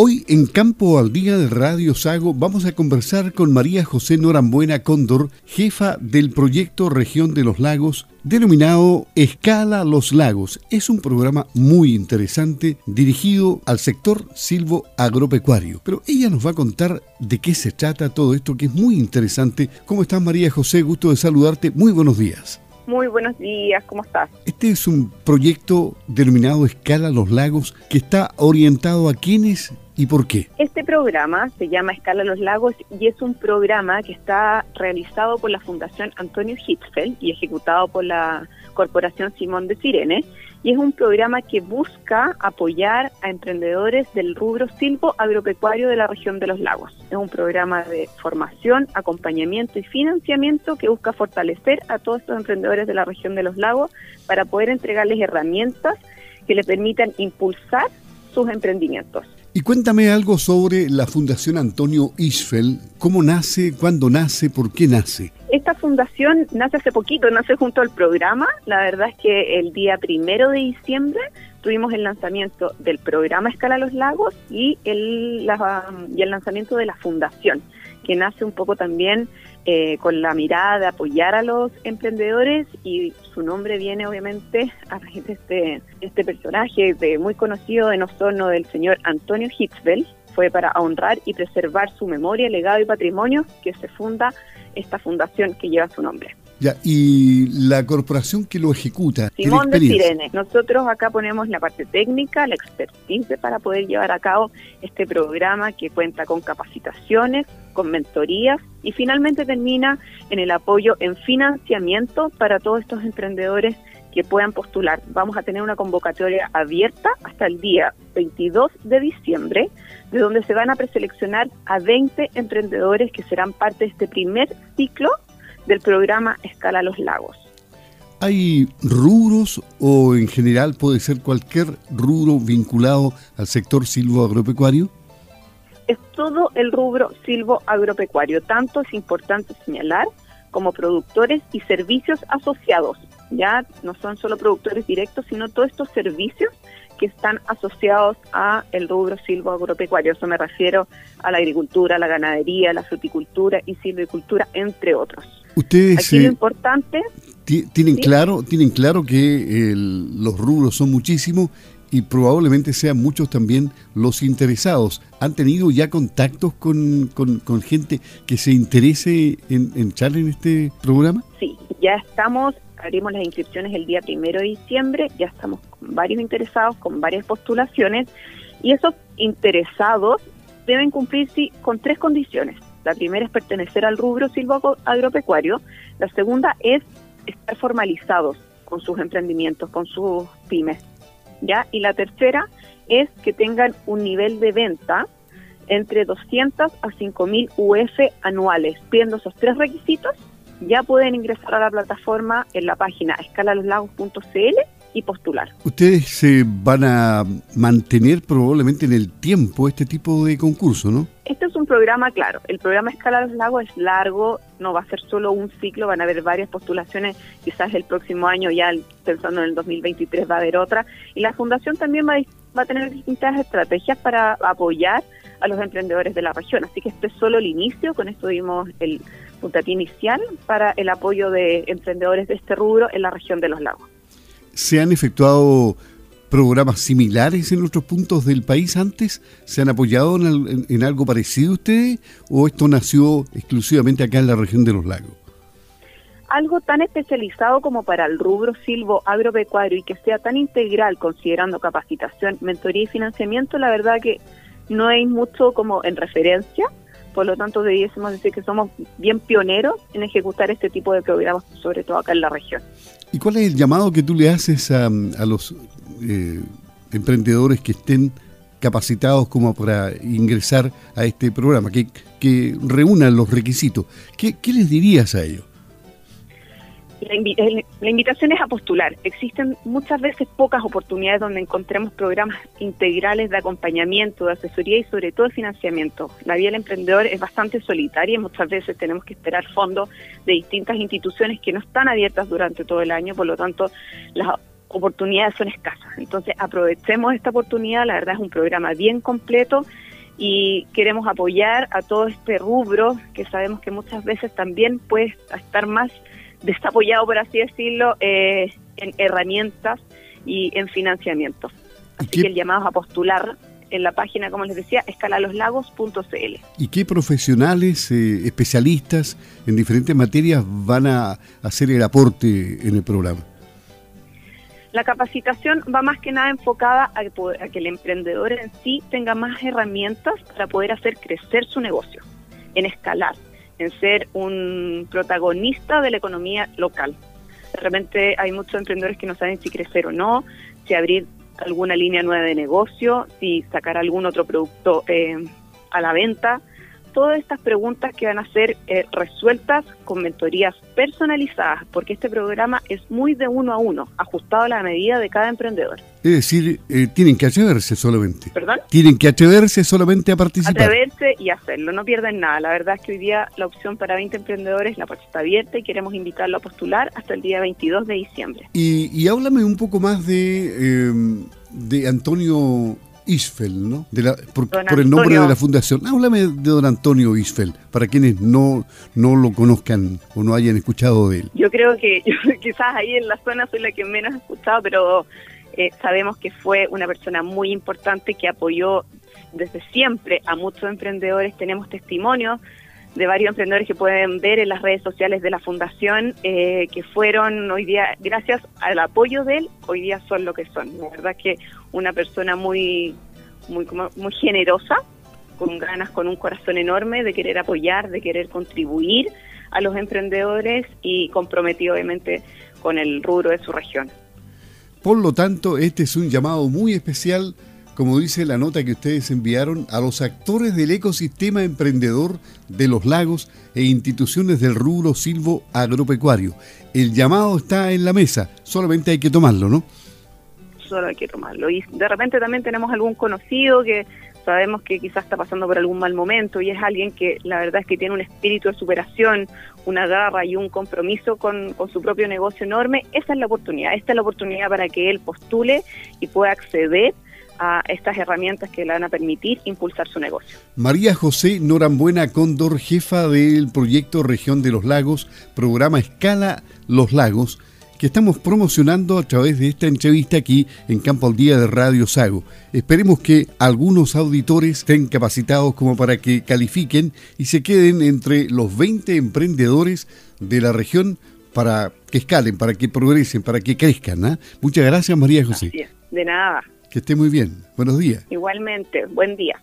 Hoy en Campo al Día de Radio Sago vamos a conversar con María José Norambuena Cóndor, jefa del proyecto Región de los Lagos, denominado Escala los Lagos. Es un programa muy interesante dirigido al sector silvo agropecuario. Pero ella nos va a contar de qué se trata todo esto que es muy interesante. ¿Cómo estás María José? Gusto de saludarte. Muy buenos días. Muy buenos días, ¿cómo estás? Este es un proyecto denominado Escala Los Lagos que está orientado a quienes ¿Y por qué? Este programa se llama Escala Los Lagos y es un programa que está realizado por la Fundación Antonio Hitzfeld y ejecutado por la Corporación Simón de Sirene. Y es un programa que busca apoyar a emprendedores del rubro silvo agropecuario de la región de los lagos. Es un programa de formación, acompañamiento y financiamiento que busca fortalecer a todos estos emprendedores de la región de los lagos para poder entregarles herramientas que les permitan impulsar sus emprendimientos. Y cuéntame algo sobre la Fundación Antonio Isfel. ¿Cómo nace? ¿Cuándo nace? ¿Por qué nace? Esta fundación nace hace poquito, nace junto al programa. La verdad es que el día primero de diciembre tuvimos el lanzamiento del programa Escala los Lagos y el, y el lanzamiento de la fundación, que nace un poco también eh, con la mirada de apoyar a los emprendedores y su nombre viene obviamente a raíz de este, este personaje de, muy conocido de nosotros, del señor Antonio Hitzfeld, fue para honrar y preservar su memoria, legado y patrimonio que se funda esta fundación que lleva su nombre. Ya, y la corporación que lo ejecuta. Simón de Sirene. Nosotros acá ponemos la parte técnica, la expertise para poder llevar a cabo este programa que cuenta con capacitaciones, con mentorías y finalmente termina en el apoyo en financiamiento para todos estos emprendedores que puedan postular. Vamos a tener una convocatoria abierta hasta el día 22 de diciembre, de donde se van a preseleccionar a 20 emprendedores que serán parte de este primer ciclo del programa Escala los Lagos. ¿Hay rubros o en general puede ser cualquier rubro vinculado al sector silvo agropecuario? Es todo el rubro silvo agropecuario. Tanto es importante señalar como productores y servicios asociados. Ya no son solo productores directos, sino todos estos servicios que están asociados a el rubro silvo agropecuario. Eso me refiero a la agricultura, la ganadería, la fruticultura y silvicultura, entre otros. Ustedes Aquí lo eh, importante tienen claro, tienen claro que los rubros son muchísimos y probablemente sean muchos también los interesados. ¿Han tenido ya contactos con, con, gente que se interese en entrar en este programa? Sí, ya estamos, abrimos las inscripciones el día primero de diciembre, ya estamos con varios interesados, con varias postulaciones y esos interesados deben cumplir sí, con tres condiciones. La primera es pertenecer al rubro silvo agropecuario, la segunda es estar formalizados con sus emprendimientos, con sus pymes, ¿ya? Y la tercera es que tengan un nivel de venta entre 200 a 5000 UF anuales. Viendo esos tres requisitos, ya pueden ingresar a la plataforma en la página escalaloslagos.cl y postular. Ustedes se van a mantener probablemente en el tiempo este tipo de concurso, ¿no? Este es un programa, claro, el programa Escala los Lagos es largo, no va a ser solo un ciclo, van a haber varias postulaciones, quizás el próximo año, ya pensando en el 2023 va a haber otra, y la Fundación también va a, va a tener distintas estrategias para apoyar a los emprendedores de la región, así que este es solo el inicio, con esto dimos el puntapié inicial para el apoyo de emprendedores de este rubro en la región de los lagos. ¿Se han efectuado programas similares en otros puntos del país antes? ¿Se han apoyado en, algo parecido ustedes o esto nació exclusivamente acá en la región de los lagos? Algo tan especializado como para el rubro silvo agropecuario y que sea tan integral considerando capacitación, mentoría y financiamiento, la verdad que no hay mucho como en referencia, por lo tanto debiésemos decir que somos bien pioneros en ejecutar este tipo de programas, sobre todo acá en la región. ¿Y cuál es el llamado que tú le haces a, los eh, emprendedores que estén capacitados como para ingresar a este programa, que, que reúnan los requisitos? ¿Qué, ¿Qué les dirías a ellos? La, invitación es a postular. Existen muchas veces pocas oportunidades donde encontremos programas integrales de acompañamiento, de asesoría y sobre todo de financiamiento. La vía del emprendedor es bastante solitaria y muchas veces tenemos que esperar fondos de distintas instituciones que no están abiertas durante todo el año, por lo tanto las oportunidades son escasas. Entonces aprovechemos esta oportunidad, la verdad es un programa bien completo y queremos apoyar a todo este rubro que sabemos que muchas veces también puede estar más desapoyado, por así decirlo, eh, en herramientas y en financiamiento. Así que el llamado a postular en la página, como les decía, escalaloslagos.cl. ¿Y qué profesionales, eh, especialistas en diferentes materias van a hacer el aporte en el programa? La capacitación va más que nada enfocada a, que el emprendedor en sí tenga más herramientas para poder hacer crecer su negocio, en escalar, en ser un protagonista de la economía local. De repente hay muchos emprendedores que no saben si crecer o no, si abrir alguna línea nueva de negocio, si sacar algún otro producto eh, a la venta todas estas preguntas que van a ser eh, resueltas con mentorías personalizadas, porque este programa es muy de uno a uno, ajustado a la medida de cada emprendedor. Es decir, eh, tienen que atreverse solamente. ¿Perdón? Tienen que atreverse solamente a participar. Atreverse y hacerlo, no pierden nada. La verdad es que hoy día la opción para 20 emprendedores, la puerta está abierta y queremos invitarlo a postular hasta el día 22 de diciembre. Y, y háblame un poco más de, eh, de Antonio Isfel, ¿no? De la, por, el nombre de la fundación. Háblame de don Antonio Isfel, para quienes no, no lo conozcan o no hayan escuchado de él. Yo creo que quizás ahí en la zona soy la que menos he escuchado, pero eh, sabemos que fue una persona muy importante que apoyó desde siempre a muchos emprendedores. Tenemos testimonios de varios emprendedores que pueden ver en las redes sociales de la fundación, eh, que fueron hoy día, gracias al apoyo de él, hoy día son lo que son. La verdad que una persona muy, muy, muy generosa, con ganas, con un corazón enorme de querer apoyar, de querer contribuir a los emprendedores y comprometido obviamente con el rubro de su región. Por lo tanto, este es un llamado muy especial como dice la nota que ustedes enviaron, a los actores del ecosistema emprendedor de los lagos e instituciones del rubro silvo agropecuario. El llamado está en la mesa, solamente hay que tomarlo, ¿no? Solo hay que tomarlo. Y de repente también tenemos algún conocido que sabemos que quizás está pasando por algún mal momento y es alguien que la verdad es que tiene un espíritu de superación, una garra y un compromiso con, con, su propio negocio enorme, esa es la oportunidad, esta es la oportunidad para que él postule y pueda acceder a estas herramientas que le van a permitir impulsar su negocio. María José Norambuena Cóndor, jefa del proyecto Región de los Lagos, programa Escala Los Lagos, que estamos promocionando a través de esta entrevista aquí en Campo al Día de Radio Sago. Esperemos que algunos auditores estén capacitados como para que califiquen y se queden entre los 20 emprendedores de la región para que escalen, para que progresen, para que crezcan. ¿ah? Muchas gracias María José. De nada. Que esté muy bien. Buenos días. Igualmente, buen día.